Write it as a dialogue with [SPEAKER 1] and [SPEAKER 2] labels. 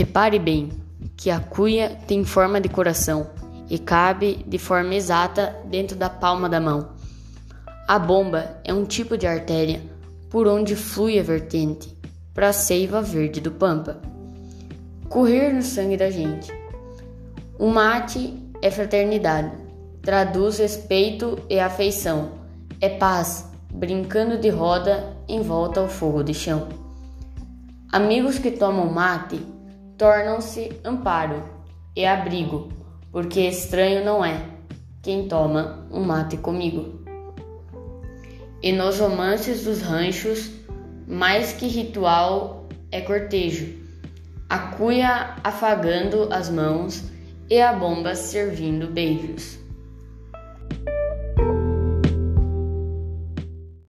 [SPEAKER 1] Repare bem que a cuia tem forma de coração e cabe de forma exata dentro da palma da mão. A bomba é um tipo de artéria por onde flui a vertente para a seiva verde do pampa. Correr no sangue da gente. O mate é fraternidade, traduz respeito e afeição, é paz, brincando de roda em volta ao fogo de chão. Amigos que tomam mate tornam-se amparo e abrigo, porque estranho não é quem toma um mate comigo. E nos romances dos ranchos, mais que ritual é cortejo, a cuia afagando as mãos e a bomba servindo beijos.